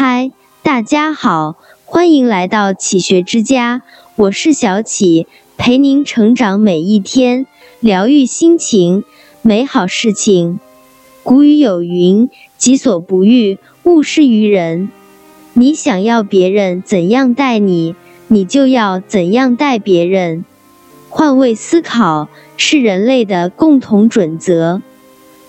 嗨，大家好，欢迎来到启学之家，我是小启，陪您成长每一天，疗愈心情，美好事情。古语有云：“己所不欲，勿施于人。”你想要别人怎样待你，你就要怎样待别人。换位思考是人类的共同准则，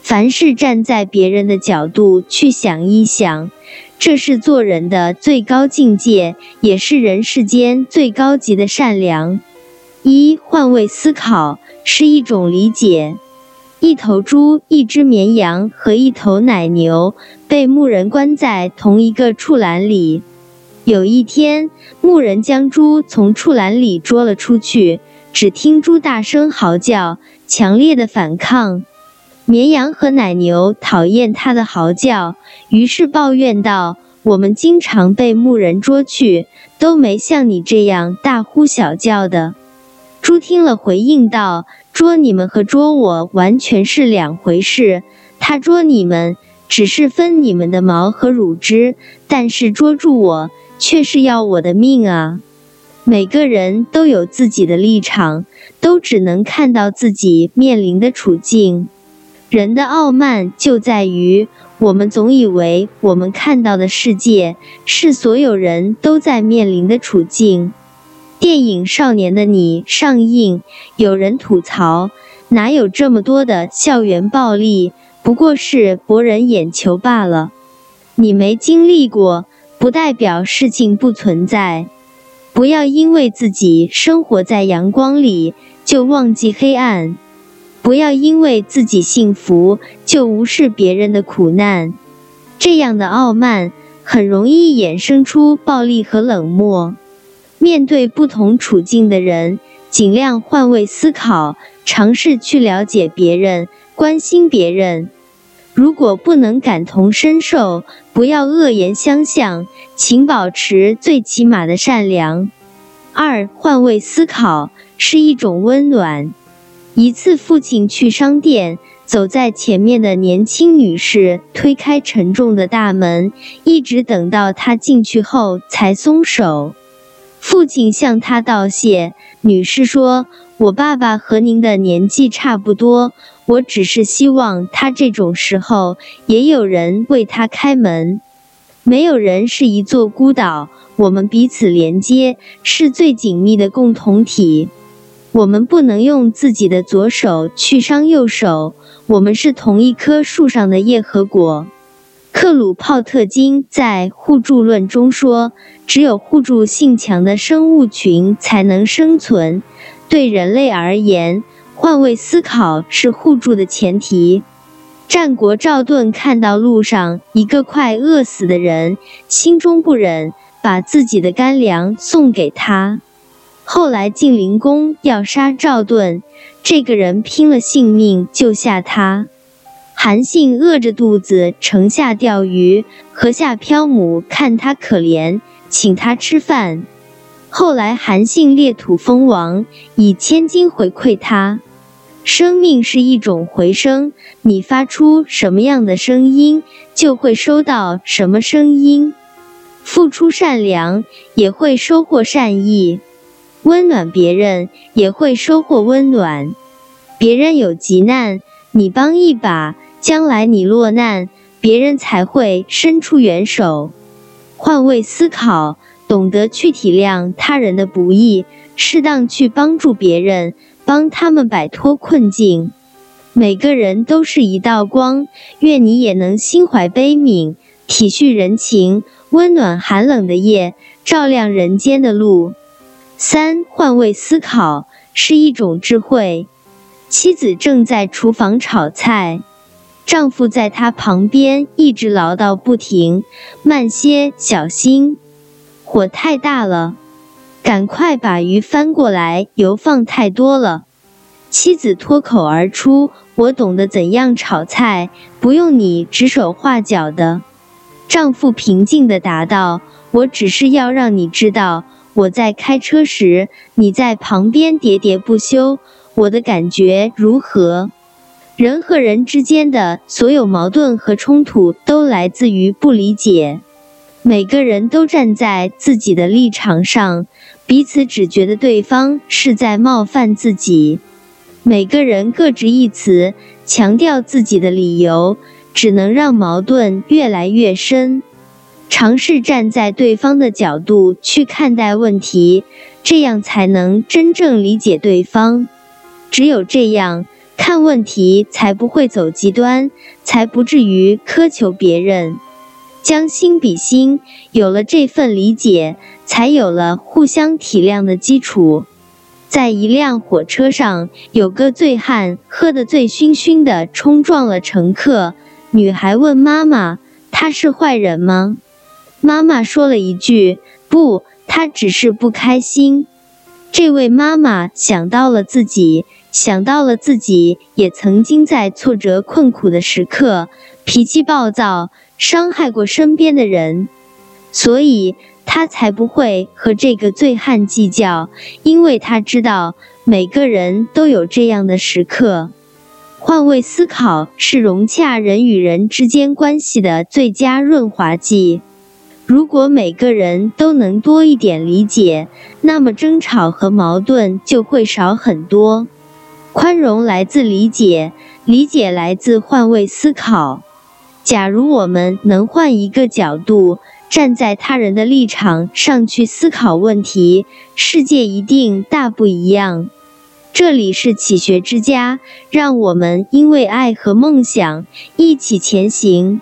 凡事站在别人的角度去想一想。这是做人的最高境界，也是人世间最高级的善良。一换位思考是一种理解。一头猪、一只绵羊和一头奶牛被牧人关在同一个畜栏里。有一天，牧人将猪从畜栏里捉了出去，只听猪大声嚎叫，强烈的反抗。绵羊和奶牛讨厌它的嚎叫，于是抱怨道：“我们经常被牧人捉去，都没像你这样大呼小叫的。”猪听了，回应道：“捉你们和捉我完全是两回事。他捉你们只是分你们的毛和乳汁，但是捉住我却是要我的命啊！”每个人都有自己的立场，都只能看到自己面临的处境。人的傲慢就在于，我们总以为我们看到的世界是所有人都在面临的处境。电影《少年的你》上映，有人吐槽，哪有这么多的校园暴力？不过是博人眼球罢了。你没经历过，不代表事情不存在。不要因为自己生活在阳光里，就忘记黑暗。不要因为自己幸福就无视别人的苦难，这样的傲慢很容易衍生出暴力和冷漠。面对不同处境的人，尽量换位思考，尝试去了解别人，关心别人。如果不能感同身受，不要恶言相向，请保持最起码的善良。二，换位思考是一种温暖。一次，父亲去商店，走在前面的年轻女士推开沉重的大门，一直等到他进去后才松手。父亲向他道谢，女士说：“我爸爸和您的年纪差不多，我只是希望他这种时候也有人为他开门。没有人是一座孤岛，我们彼此连接，是最紧密的共同体。”我们不能用自己的左手去伤右手。我们是同一棵树上的叶和果。克鲁泡特金在互助论中说：“只有互助性强的生物群才能生存。”对人类而言，换位思考是互助的前提。战国赵盾看到路上一个快饿死的人，心中不忍，把自己的干粮送给他。后来晋灵公要杀赵盾，这个人拼了性命救下他。韩信饿着肚子城下钓鱼，河下漂母看他可怜，请他吃饭。后来韩信裂土封王，以千金回馈他。生命是一种回声，你发出什么样的声音，就会收到什么声音。付出善良，也会收获善意。温暖别人也会收获温暖，别人有急难，你帮一把，将来你落难，别人才会伸出援手。换位思考，懂得去体谅他人的不易，适当去帮助别人，帮他们摆脱困境。每个人都是一道光，愿你也能心怀悲悯，体恤人情，温暖寒冷的夜，照亮人间的路。三换位思考是一种智慧。妻子正在厨房炒菜，丈夫在她旁边一直唠叨不停：“慢些，小心，火太大了，赶快把鱼翻过来，油放太多了。”妻子脱口而出：“我懂得怎样炒菜，不用你指手画脚的。”丈夫平静地答道：“我只是要让你知道。”我在开车时，你在旁边喋喋不休，我的感觉如何？人和人之间的所有矛盾和冲突都来自于不理解。每个人都站在自己的立场上，彼此只觉得对方是在冒犯自己。每个人各执一词，强调自己的理由，只能让矛盾越来越深。尝试站在对方的角度去看待问题，这样才能真正理解对方。只有这样，看问题才不会走极端，才不至于苛求别人。将心比心，有了这份理解，才有了互相体谅的基础。在一辆火车上，有个醉汉喝得醉醺醺的，冲撞了乘客。女孩问妈妈：“他是坏人吗？”妈妈说了一句：“不，他只是不开心。”这位妈妈想到了自己，想到了自己也曾经在挫折困苦的时刻，脾气暴躁。伤害过身边的人，所以他才不会和这个醉汉计较，因为他知道每个人都有这样的时刻。换位思考是融洽人与人之间关系的最佳润滑剂。如果每个人都能多一点理解，那么争吵和矛盾就会少很多。宽容来自理解，理解来自换位思考。假如我们能换一个角度，站在他人的立场上去思考问题，世界一定大不一样。这里是启学之家，让我们因为爱和梦想一起前行。